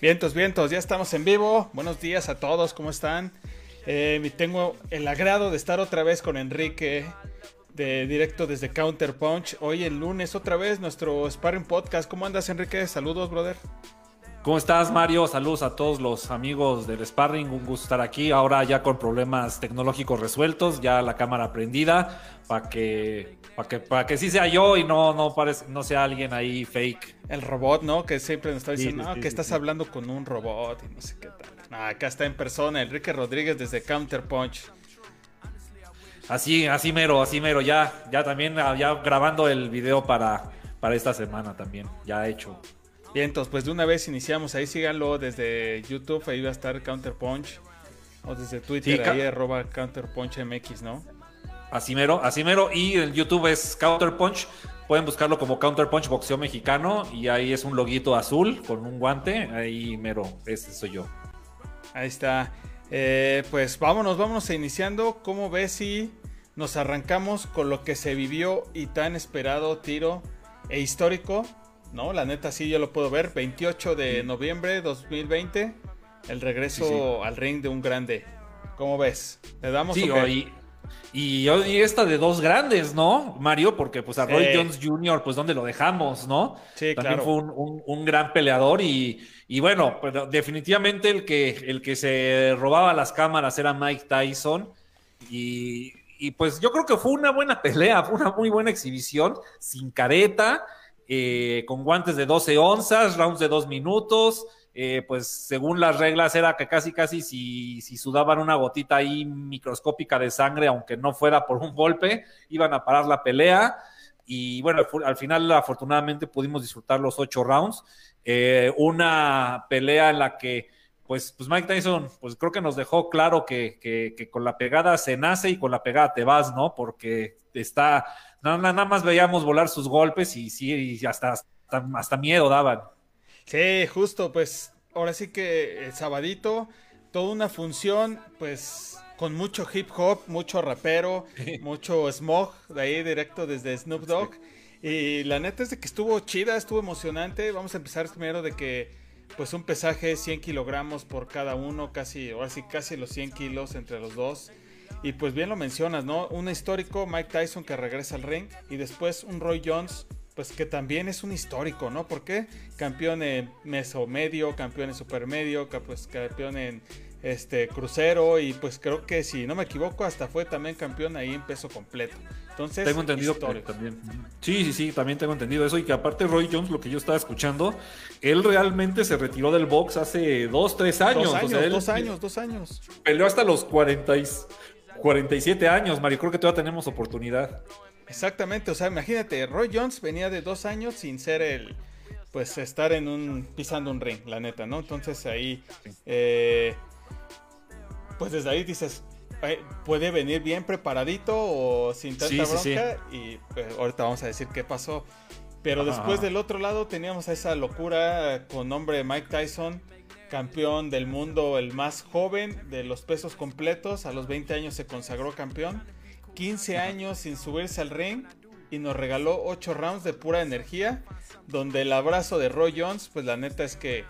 Vientos, vientos, ya estamos en vivo. Buenos días a todos, ¿cómo están? Eh, tengo el agrado de estar otra vez con Enrique, de directo desde Counter Punch. Hoy el lunes otra vez nuestro Sparring Podcast. ¿Cómo andas, Enrique? Saludos, brother. ¿Cómo estás, Mario? Saludos a todos los amigos del Sparring. Un gusto estar aquí. Ahora ya con problemas tecnológicos resueltos, ya la cámara prendida, para que, para que, para que sí sea yo y no, no, no sea alguien ahí fake. El robot, ¿no? Que siempre nos está diciendo, no, que estás hablando con un robot y no sé qué tal. acá está en persona Enrique Rodríguez desde Counterpunch. Así, así mero, así mero. Ya, ya también, ya grabando el video para, para esta semana también, ya hecho. Bien, entonces pues de una vez iniciamos. Ahí síganlo desde YouTube, ahí va a estar Counterpunch. O desde Twitter, ahí arroba CounterpunchMX, ¿no? Así mero, así mero. Y el YouTube es Counterpunch. Pueden buscarlo como Counterpunch Boxeo Mexicano. Y ahí es un loguito azul con un guante. Ahí mero, ese soy yo. Ahí está. Eh, pues vámonos, vámonos iniciando. ¿Cómo ves si nos arrancamos con lo que se vivió y tan esperado tiro e histórico ¿no? La neta sí, yo lo puedo ver. 28 de noviembre 2020, el regreso al ring de un grande. ¿Cómo ves? ¿Le damos sí, hoy, y, hoy esta de dos grandes, ¿no, Mario? Porque pues a Roy Jones Jr., pues ¿dónde lo dejamos, no? Sí, También fue un, gran peleador y, y bueno, pero definitivamente el que, el que se robaba las cámaras era Mike Tyson y, y pues yo creo que fue una buena pelea, fue una muy buena exhibición, sin careta, eh, con guantes de 12 onzas, rounds de dos minutos. Eh, pues según las reglas era que casi casi si, si, sudaban una gotita ahí microscópica de sangre, aunque no fuera por un golpe, iban a parar la pelea. Y bueno, al final afortunadamente pudimos disfrutar los ocho rounds. Eh, una pelea en la que pues, pues Mike Tyson, pues creo que nos dejó claro que, que, con la pegada se nace y con la pegada te vas, ¿no? Porque está, nada, más veíamos volar sus golpes y sí, hasta, hasta, miedo daban. Sí, justo, pues ahora sí que el sabadito, toda una función, pues con mucho hip hop, mucho rapero, mucho smog, de ahí directo desde Snoop Dogg. Y la neta es de que estuvo chida, estuvo emocionante. Vamos a empezar primero de que, pues un pesaje 100 kilogramos por cada uno, casi, ahora sí, casi los 100 kilos entre los dos. Y pues bien lo mencionas, ¿no? Un histórico, Mike Tyson que regresa al ring. Y después un Roy Jones, pues que también es un histórico, ¿no? Porque campeón en meso medio, campeón en supermedio, pues campeón en este crucero y pues creo que si no me equivoco hasta fue también campeón ahí en peso completo. Entonces, tengo entendido también. Sí, sí, sí, también tengo entendido eso y que aparte Roy Jones, lo que yo estaba escuchando, él realmente se retiró del box hace dos, tres años. Dos años, dos años, dos años. Peleó hasta los 40 47 años, Mario, creo que todavía tenemos oportunidad. Exactamente, o sea, imagínate, Roy Jones venía de dos años sin ser el, pues estar en un, pisando un ring, la neta, ¿no? Entonces ahí, eh, pues desde ahí dices, puede venir bien preparadito o sin tanta bronca y pues, ahorita vamos a decir qué pasó. Pero después del otro lado teníamos esa locura con nombre Mike Tyson campeón del mundo, el más joven de los pesos completos. A los 20 años se consagró campeón. 15 años sin subirse al ring y nos regaló 8 rounds de pura energía. Donde el abrazo de Roy Jones, pues la neta es que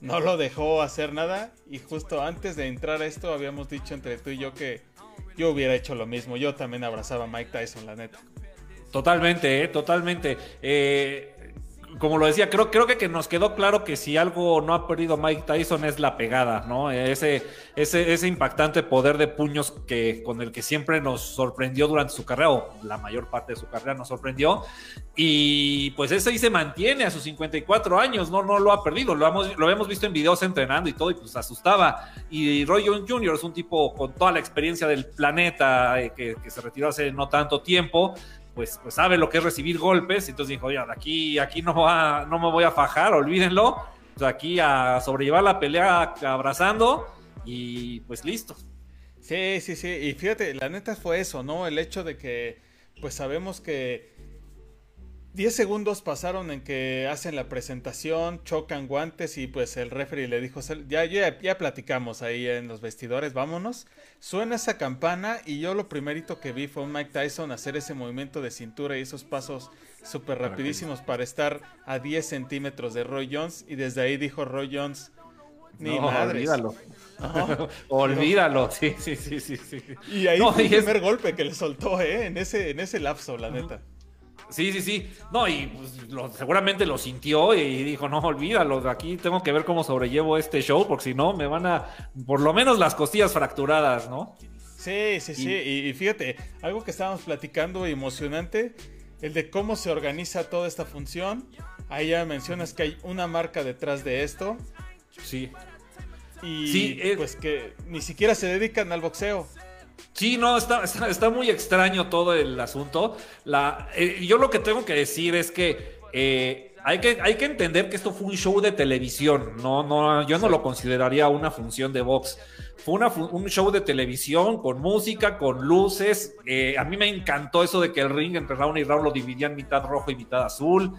no lo dejó hacer nada. Y justo antes de entrar a esto, habíamos dicho entre tú y yo que yo hubiera hecho lo mismo. Yo también abrazaba a Mike Tyson, la neta. Totalmente, ¿eh? totalmente. Eh, como lo decía, creo, creo que, que, nos quedó claro que si algo no ha perdido Mike Tyson es la pegada, ¿no? Ese, ese, ese impactante poder de puños que, con el que siempre nos sorprendió durante su carrera, o la mayor parte de su carrera nos sorprendió. Y pues ese ahí se mantiene a sus 54 años, no, no lo ha perdido. Lo hemos, lo hemos visto en videos entrenando y todo, y pues asustaba. Y Roy Jones Jr. es un tipo con toda la experiencia del planeta, eh, que, que se retiró hace no tanto tiempo pues, pues sabe lo que es recibir golpes, entonces dijo, oye, aquí, aquí no, va, no me voy a fajar, olvídenlo, pues aquí a sobrellevar la pelea abrazando y pues listo. Sí, sí, sí, y fíjate, la neta fue eso, ¿no? El hecho de que, pues sabemos que 10 segundos pasaron en que hacen la presentación, chocan guantes y pues el referee le dijo, ya, ya, ya platicamos ahí en los vestidores, vámonos. Suena esa campana y yo lo primerito que vi fue Mike Tyson hacer ese movimiento de cintura y esos pasos súper rapidísimos para estar a 10 centímetros de Roy Jones y desde ahí dijo Roy Jones, ni no, Olvídalo. olvídalo, sí, sí, sí, sí, Y ahí fue el primer golpe que le soltó, ¿eh? En ese, en ese lapso, la neta. Sí, sí, sí. No, y pues, seguramente lo sintió y dijo, no, olvídalo, aquí tengo que ver cómo sobrellevo este show, porque si no, me van a, por lo menos las costillas fracturadas, ¿no? Sí, sí, sí. Y, fíjate, algo que estábamos platicando emocionante, el de cómo se organiza toda esta función. Ahí ya mencionas que hay una marca detrás de esto. Sí. Y sí, eh, pues que ni siquiera se dedican al boxeo. Sí, no, está, está, muy extraño todo el asunto. La, eh, yo lo que tengo que decir es que, eh, hay que hay que entender que esto fue un show de televisión. No, no, yo no lo consideraría una función de box. Fue una, un show de televisión con música, con luces. Eh, a mí me encantó eso de que el ring entre Raúl y Raúl lo dividían mitad rojo y mitad azul.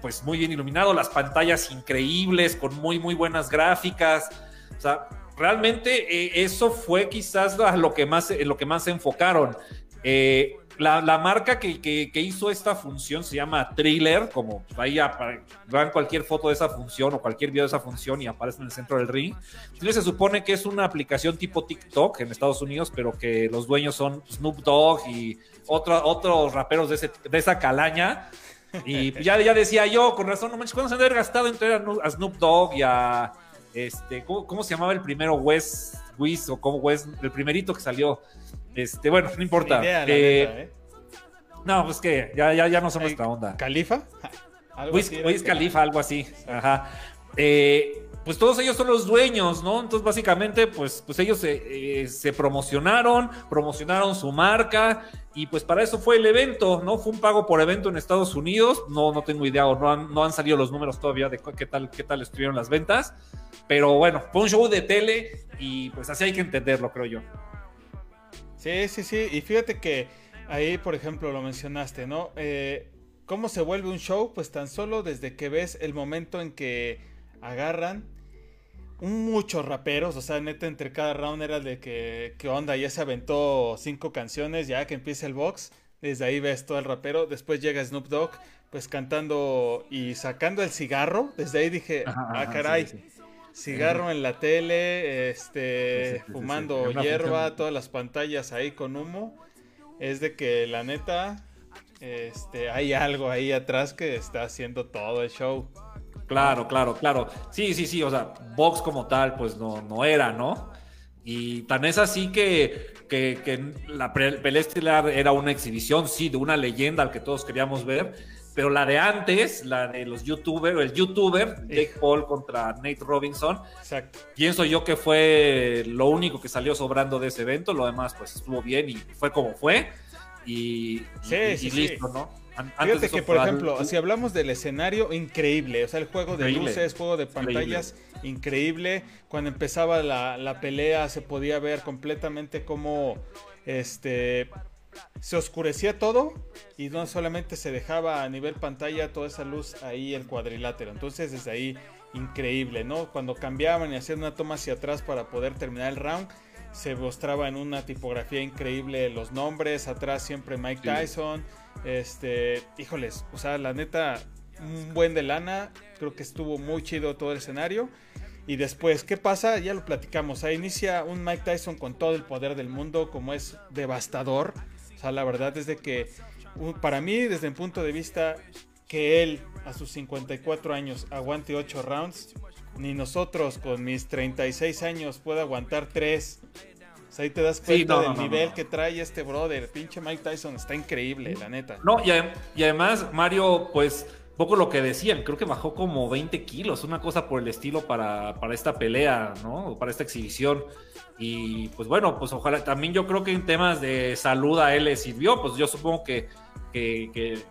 pues muy bien iluminado, las pantallas increíbles, con muy, muy buenas gráficas. O sea, realmente eh, eso fue quizás lo que más, lo que más se enfocaron. Eh, la, marca que, hizo esta función se llama Thriller, como ahí vean cualquier foto de esa función o cualquier video de esa función y aparece en el centro del ring. Se supone que es una aplicación tipo TikTok en Estados Unidos, pero que los dueños son Snoop Dogg y otros raperos de, esa calaña. Y ya, ya decía yo, con razón, no manches, ¿cuándo se han gastado entre a Snoop Dogg y a este, ¿cómo, se llamaba el primero? Wes, Wiz o como Wes, el primerito que salió. Este, bueno, no importa. Eh, ¿eh? No, pues que ya, ya, ya no son nuestra onda. ¿Califa? Wiz, Califa, algo así. Ajá. Eh, pues todos ellos son los dueños, ¿no? Entonces, básicamente, pues, pues ellos se, se, promocionaron, promocionaron su marca y pues para eso fue el evento, ¿no? Fue un pago por evento en Estados Unidos. No, no tengo idea o no han, no han salido los números todavía de qué tal, qué tal estuvieron las ventas. Pero bueno, fue un show de tele y pues así hay que entenderlo, creo yo. Sí, sí, sí. Y fíjate que ahí, por ejemplo, lo mencionaste, ¿no? Eh, ¿Cómo se vuelve un show? Pues tan solo desde que ves el momento en que agarran muchos raperos, o sea, neta, entre cada round era de que, ¿qué onda? Ya se aventó cinco canciones, ya que empieza el box, desde ahí ves todo el rapero, después llega Snoop Dogg, pues cantando y sacando el cigarro, desde ahí dije, ah, caray cigarro en la tele, este, fumando hierba, todas las pantallas ahí con humo, es de que la neta, este, hay algo ahí atrás que está haciendo todo el show. Claro, claro, claro. Sí, sí, sí, o sea, Vox como tal, pues no, no era, ¿no? Y tan es así que, que, que la pelea estelar era una exhibición, sí, de una leyenda al que todos queríamos ver pero la de antes, la de los youtubers, el youtuber, Jake Paul contra Nate Robinson, Exacto. pienso yo que fue lo único que salió sobrando de ese evento, lo demás pues estuvo bien y fue como fue y, listo, ¿no? Fíjate que, por ejemplo, si hablamos del escenario, increíble. O sea, el juego de luces, juego de pantallas, increíble. Cuando empezaba la, la, pelea, se podía ver completamente cómo este se oscurecía todo y no solamente se dejaba a nivel pantalla toda esa luz ahí el cuadrilátero. Entonces desde ahí increíble, ¿no? Cuando cambiaban y hacían una toma hacia atrás para poder terminar el round, se mostraba en una tipografía increíble los nombres, atrás siempre Mike Tyson. Este, híjoles, o sea, la neta, un buen de lana, creo que estuvo muy chido todo el escenario. Y después, ¿qué pasa? Ya lo platicamos. Ahí inicia un Mike Tyson con todo el poder del mundo, como es devastador. O sea, la verdad es de que para mí, desde el punto de vista que él a sus 54 años aguante 8 rounds, ni nosotros con mis 36 años pueda aguantar 3. Sea, ahí te das cuenta del nivel que trae este brother. Pinche Mike Tyson está increíble, la neta. No, y, y además, Mario, pues poco lo que decían, creo que bajó como 20 kilos, una cosa por el estilo para, para esta pelea, ¿no? Para esta exhibición. Y pues bueno, pues ojalá, también yo creo que en temas de salud a él le sirvió, pues yo supongo que, que,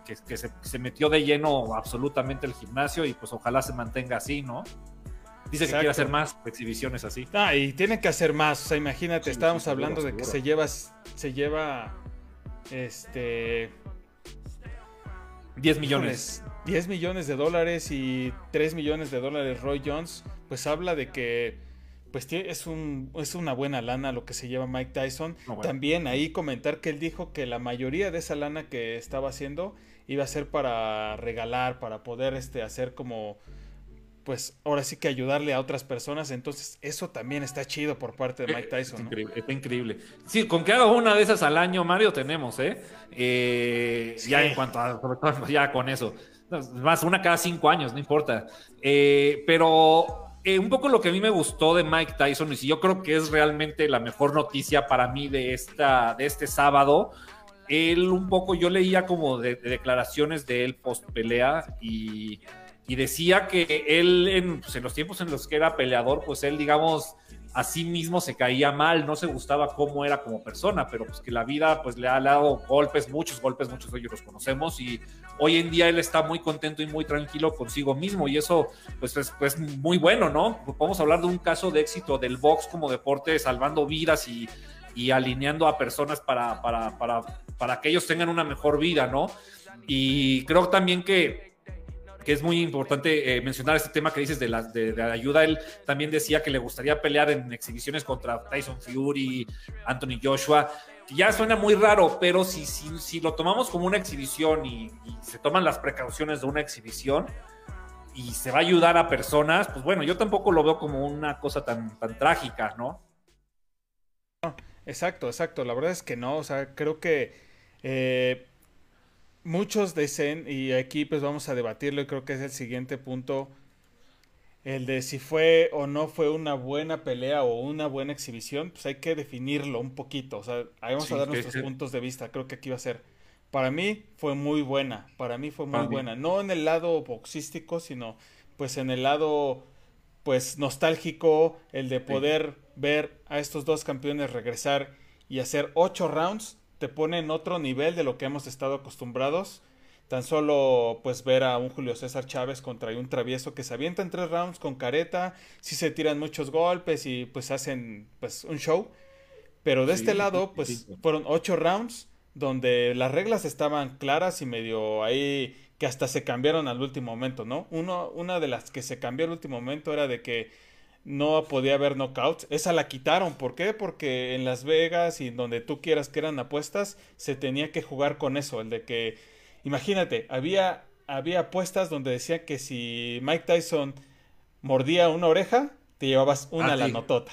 se, metió de lleno absolutamente el gimnasio y pues ojalá se mantenga así, ¿no? Dice que quiere hacer más exhibiciones así. Ah, y tiene que hacer más, o sea, imagínate, estábamos hablando de que se lleva, se lleva, este 10 millones. 10 millones de dólares y 3 millones de dólares Roy Jones, pues habla de que pues es, un, es una buena lana lo que se lleva Mike Tyson. También ahí comentar que él dijo que la mayoría de esa lana que estaba haciendo iba a ser para regalar, para poder este, hacer como pues ahora sí que ayudarle a otras personas. Entonces, eso también está chido por parte de Mike Tyson. increíble, Está increíble. Sí, con que haga una de esas al año, Mario, tenemos, ¿eh? eh ya en cuanto a, ya con eso. Más una cada cinco años, no importa. Eh, pero eh, un poco lo que a mí me gustó de Mike Tyson, y si yo creo que es realmente la mejor noticia para mí de, esta, de este sábado, él un poco, yo leía como de declaraciones de él post pelea y y decía que él pues, en, los tiempos en los que era peleador, pues él, digamos, a sí mismo se caía mal, no se gustaba cómo era como persona, pero pues que la vida pues le ha dado golpes, muchos golpes, muchos de ellos los conocemos y hoy en día él está muy contento y muy tranquilo consigo mismo y eso pues es pues, muy bueno, ¿no? Podemos hablar de un caso de éxito del box como deporte salvando vidas y, y alineando a personas para, para, para, para que ellos tengan una mejor vida, ¿no? Y creo también que que es muy importante eh, mencionar este tema que dices de la, de, ayuda. Él también decía que le gustaría pelear en exhibiciones contra Tyson Fury, Anthony Joshua. Ya suena muy raro, pero si, si, si lo tomamos como una exhibición y, se toman las precauciones de una exhibición y se va a ayudar a personas, pues bueno, yo tampoco lo veo como una cosa tan, tan trágica, ¿no? Exacto, exacto. La verdad es que no. O sea, creo que eh, muchos dicen, y aquí pues vamos a debatirlo y creo que es el siguiente punto, el de si fue o no fue una buena pelea o una buena exhibición, pues hay que definirlo un poquito, o sea, ahí vamos a dar nuestros puntos de vista, creo que aquí va a ser. Para mí fue muy buena, para mí fue muy buena, no en el lado boxístico, sino pues en el lado pues nostálgico, el de poder ver a estos dos campeones regresar y hacer ocho rounds te pone en otro nivel de lo que hemos estado acostumbrados. Tan solo pues ver a un Julio César Chávez contra un travieso que se avienta en tres rounds con careta, si se tiran muchos golpes y pues hacen pues un show. Pero de este lado pues fueron ocho rounds donde las reglas estaban claras y medio ahí que hasta se cambiaron al último momento, ¿no? Uno, una de las que se cambió al último momento era de que no podía haber knockouts. Esa la quitaron. ¿Por qué? Porque en Las Vegas y donde tú quieras que eran apuestas, se tenía que jugar con eso. El de que, imagínate, había, había apuestas donde decía que si Mike Tyson mordía una oreja, te llevabas una a la notota.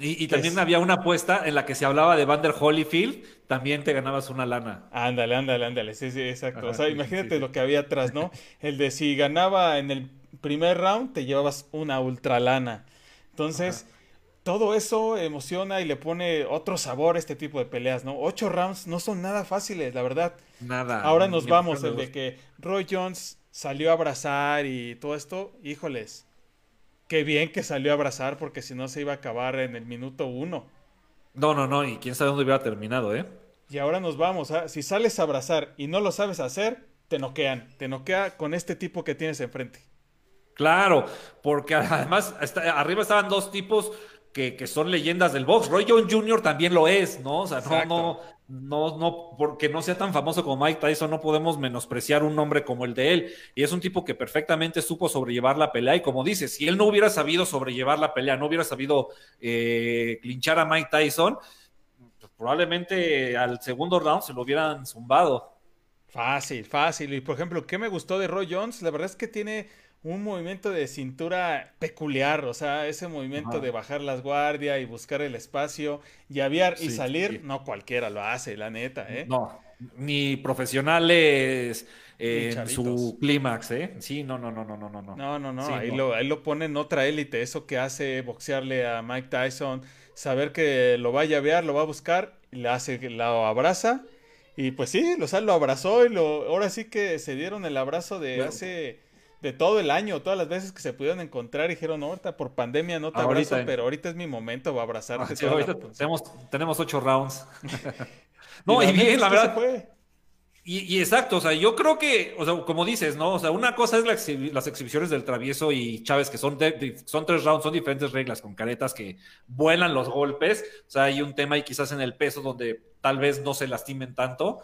Y, también había una apuesta en la que se hablaba de Vander Holyfield, también te ganabas una lana. Ándale, ándale, ándale. Sí, sí, exacto. o sea, imagínate lo que había atrás, ¿no? El de si ganaba en el primer round te llevabas una ultra lana. Entonces, todo eso emociona y le pone otro sabor a este tipo de peleas, ¿no? Ocho rounds no son nada fáciles, la verdad. Nada. Ahora nos vamos, el de que Roy Jones salió a abrazar y todo esto, híjoles. Qué bien que salió a abrazar porque si no se iba a acabar en el minuto uno. No, no, no, y quién sabe dónde hubiera terminado, ¿eh? Y ahora nos vamos, ¿ah? si sales a abrazar y no lo sabes hacer, te noquean, te noquea con este tipo que tienes enfrente. Claro, porque además arriba estaban dos tipos que, son leyendas del box. Roy Jones Jr. también lo es, ¿no? O sea, no, no, no, no, porque no sea tan famoso como Mike Tyson, no podemos menospreciar un nombre como el de él. Y es un tipo que perfectamente supo sobrellevar la pelea. Y como dices, si él no hubiera sabido sobrellevar la pelea, no hubiera sabido eh, clinchar a Mike Tyson, pues probablemente al segundo round se lo hubieran zumbado. Fácil, fácil. Y por ejemplo, ¿qué me gustó de Roy Jones? La verdad es que tiene un movimiento de cintura peculiar, o sea, ese movimiento de bajar las guardias y buscar el espacio y aviar y salir, no cualquiera lo hace, la neta, ¿eh? No, ni profesionales en su clímax, ¿eh? Sí, no, no, no, no, no, no. No, no, no, ahí, Lo, ahí lo pone en otra élite, eso que hace boxearle a Mike Tyson, saber que lo va a llavear, lo va a buscar, le hace, lo abraza y pues sí, o lo abrazó y lo, ahora sí que se dieron el abrazo de hace de todo el año, todas las veces que se pudieron encontrar, dijeron, ahorita por pandemia no te abrazo, pero ahorita es mi momento, va a abrazarte. Ah, tenemos, tenemos ocho rounds. no, y, bien, la verdad. Y, exacto, o sea, yo creo que, o sea, como dices, ¿no? O sea, una cosa es las exhibiciones del travieso y Chávez, que son, son tres rounds, son diferentes reglas, con caretas que vuelan los golpes. O sea, hay un tema y quizás en el peso donde tal vez no se lastimen tanto.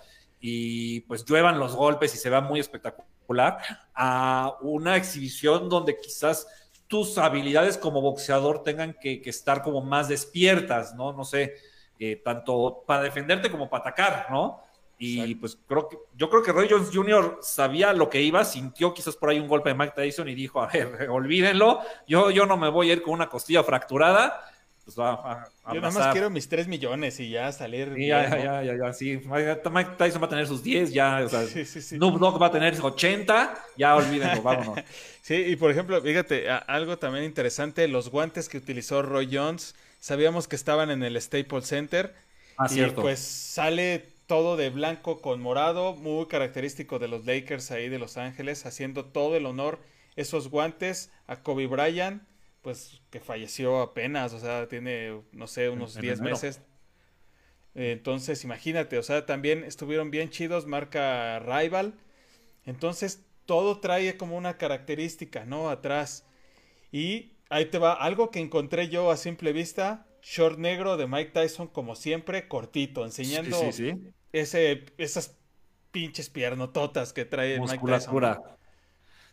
Y pues lluevan los golpes y se vea muy espectacular, a una exhibición donde quizás tus habilidades como boxeador tengan que, estar como más despiertas, ¿no? No sé, eh, tanto para defenderte como para atacar, ¿no? Y pues creo que yo creo que Roy Jones Jr. sabía lo que iba, sintió quizás por ahí un golpe de Mike Tyson y dijo, a ver, olvídenlo, yo, yo no me voy a ir con una costilla fracturada, pues va a, Yo nada más quiero mis 3 millones y ya salir. ya, ya, ya, ya, sí. Mike Tyson va a tener sus 10, ya, o sea, sí, va a tener 80, ya olvídenlo, vámonos. Sí, y por ejemplo, fíjate, algo también interesante, los guantes que utilizó Roy Jones, sabíamos que estaban en el Staples Center. Ah, y pues sale todo de blanco con morado, muy característico de los Lakers ahí de Los Ángeles, haciendo todo el honor esos guantes a Kobe Bryant pues que falleció apenas, o sea, tiene, no sé, unos 10 meses. Entonces, imagínate, o sea, también estuvieron bien chidos, marca Rival. Entonces, todo trae como una característica, ¿no? Atrás. Y ahí te va, algo que encontré yo a simple vista, short negro de Mike Tyson, como siempre, cortito, enseñando Ese, esas pinches piernototas que trae Mike Tyson.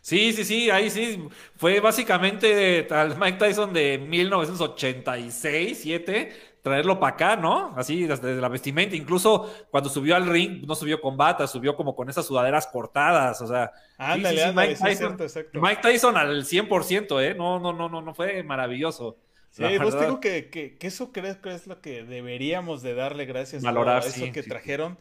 Sí, sí, sí, ahí sí. Fue básicamente al Mike Tyson de 1986, 7, traerlo para acá, ¿no? Así desde la vestimenta. Incluso cuando subió al ring, no subió con bata, subió como con esas sudaderas cortadas. O sea, ándale, Mike, Tyson, Mike Tyson al 100%, ¿eh? No, no, no, no, no fue maravilloso. Sí, vos digo que, que, eso creo que es lo que deberíamos de darle gracias a eso que trajeron.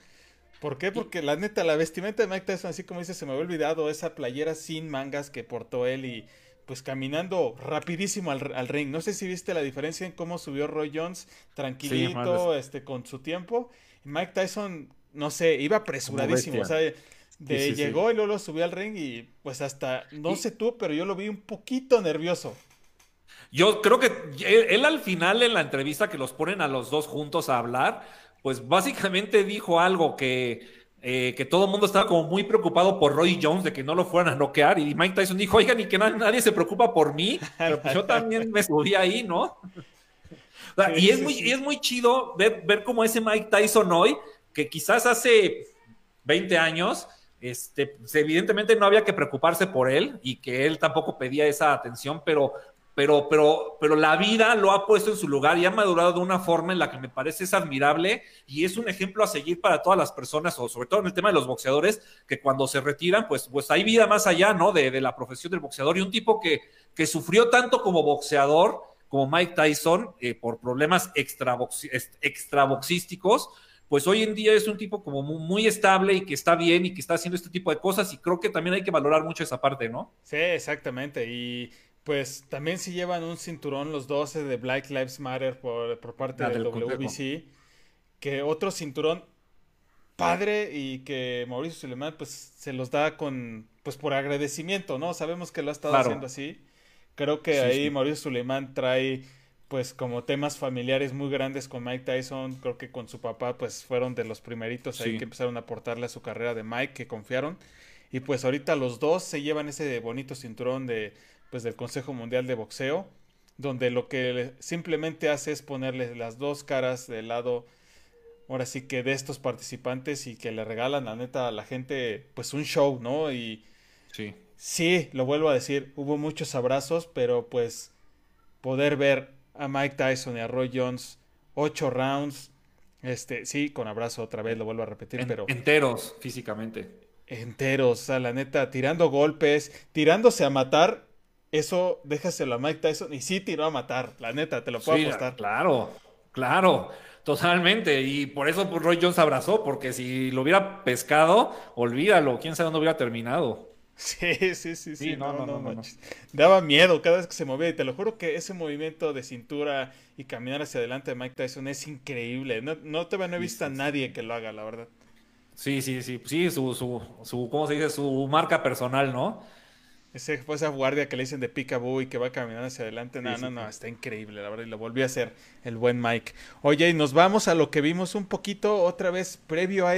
¿Por qué? Porque la neta, la vestimenta de Mike Tyson, así como dice, se me había olvidado esa playera sin mangas que portó él y pues caminando rapidísimo al, ring. No sé si viste la diferencia en cómo subió Roy Jones tranquilito, este, con su tiempo. Mike Tyson, no sé, iba apresuradísimo. O sea, de, llegó y luego lo subió al ring y pues hasta, no sé tú, pero yo lo vi un poquito nervioso. Yo creo que él, al final en la entrevista que los ponen a los dos juntos a hablar, pues básicamente dijo algo que, eh, que todo el mundo estaba como muy preocupado por Roy Jones de que no lo fueran a noquear. Y Mike Tyson dijo, oigan, y que nadie se preocupa por mí, pero pues yo también me subí ahí, ¿no? y, es muy, es muy chido ver, ver cómo ese Mike Tyson hoy, que quizás hace 20 años, este, pues, evidentemente no había que preocuparse por él y que él tampoco pedía esa atención, pero pero, pero, pero la vida lo ha puesto en su lugar y ha madurado de una forma en la que me parece es admirable y es un ejemplo a seguir para todas las personas, o sobre todo en el tema de los boxeadores, que cuando se retiran, pues, pues hay vida más allá, ¿no? De, de la profesión del boxeador y un tipo que, que sufrió tanto como boxeador, como Mike Tyson, eh, por problemas extraboxísticos, pues hoy en día es un tipo como muy, muy, estable y que está bien y que está haciendo este tipo de cosas y creo que también hay que valorar mucho esa parte, ¿no? Sí, exactamente. Y pues también si llevan un cinturón los 12 de Black Lives Matter por, parte del, WBC. Que otro cinturón padre y que Mauricio Suleiman pues se los da con pues por agradecimiento, ¿no? Sabemos que lo ha estado haciendo así. Creo que ahí Mauricio Suleiman trae pues como temas familiares muy grandes con Mike Tyson, creo que con su papá pues fueron de los primeritos ahí que empezaron a aportarle a su carrera de Mike que confiaron y pues ahorita los dos se llevan ese bonito cinturón de pues del Consejo Mundial de Boxeo, donde lo que simplemente hace es ponerle las dos caras del lado, ahora sí que de estos participantes y que le regalan la neta a la gente pues un show, ¿no? Y sí, sí, lo vuelvo a decir, hubo muchos abrazos, pero pues poder ver a Mike Tyson y a Roy Jones ocho rounds, este, sí, con abrazo otra vez, lo vuelvo a repetir, pero... Enteros, físicamente. Enteros, o sea, la neta, tirando golpes, tirándose a matar, eso déjaselo a Mike Tyson y sí tiró a matar, la neta, te lo puedo apostar. Claro, claro, totalmente. Y por eso pues, Roy Jones abrazó, porque si lo hubiera pescado, olvídalo, quién sabe dónde hubiera terminado. Sí, sí, sí, sí, no, no, no, Daba miedo cada vez que se movía y te lo juro que ese movimiento de cintura y caminar hacia adelante de Mike Tyson es increíble. No, no te no he visto a nadie que lo haga, la verdad. Sí, sí, sí, sí, su, su, su, ¿cómo se dice? Su marca personal, ¿no? Ese, esa guardia que le dicen de Picaboo y que va caminando hacia adelante. No, no, no, está increíble, la verdad. Y lo volvió a hacer el buen Mike. Oye, y nos vamos a lo que vimos un poquito otra vez previo a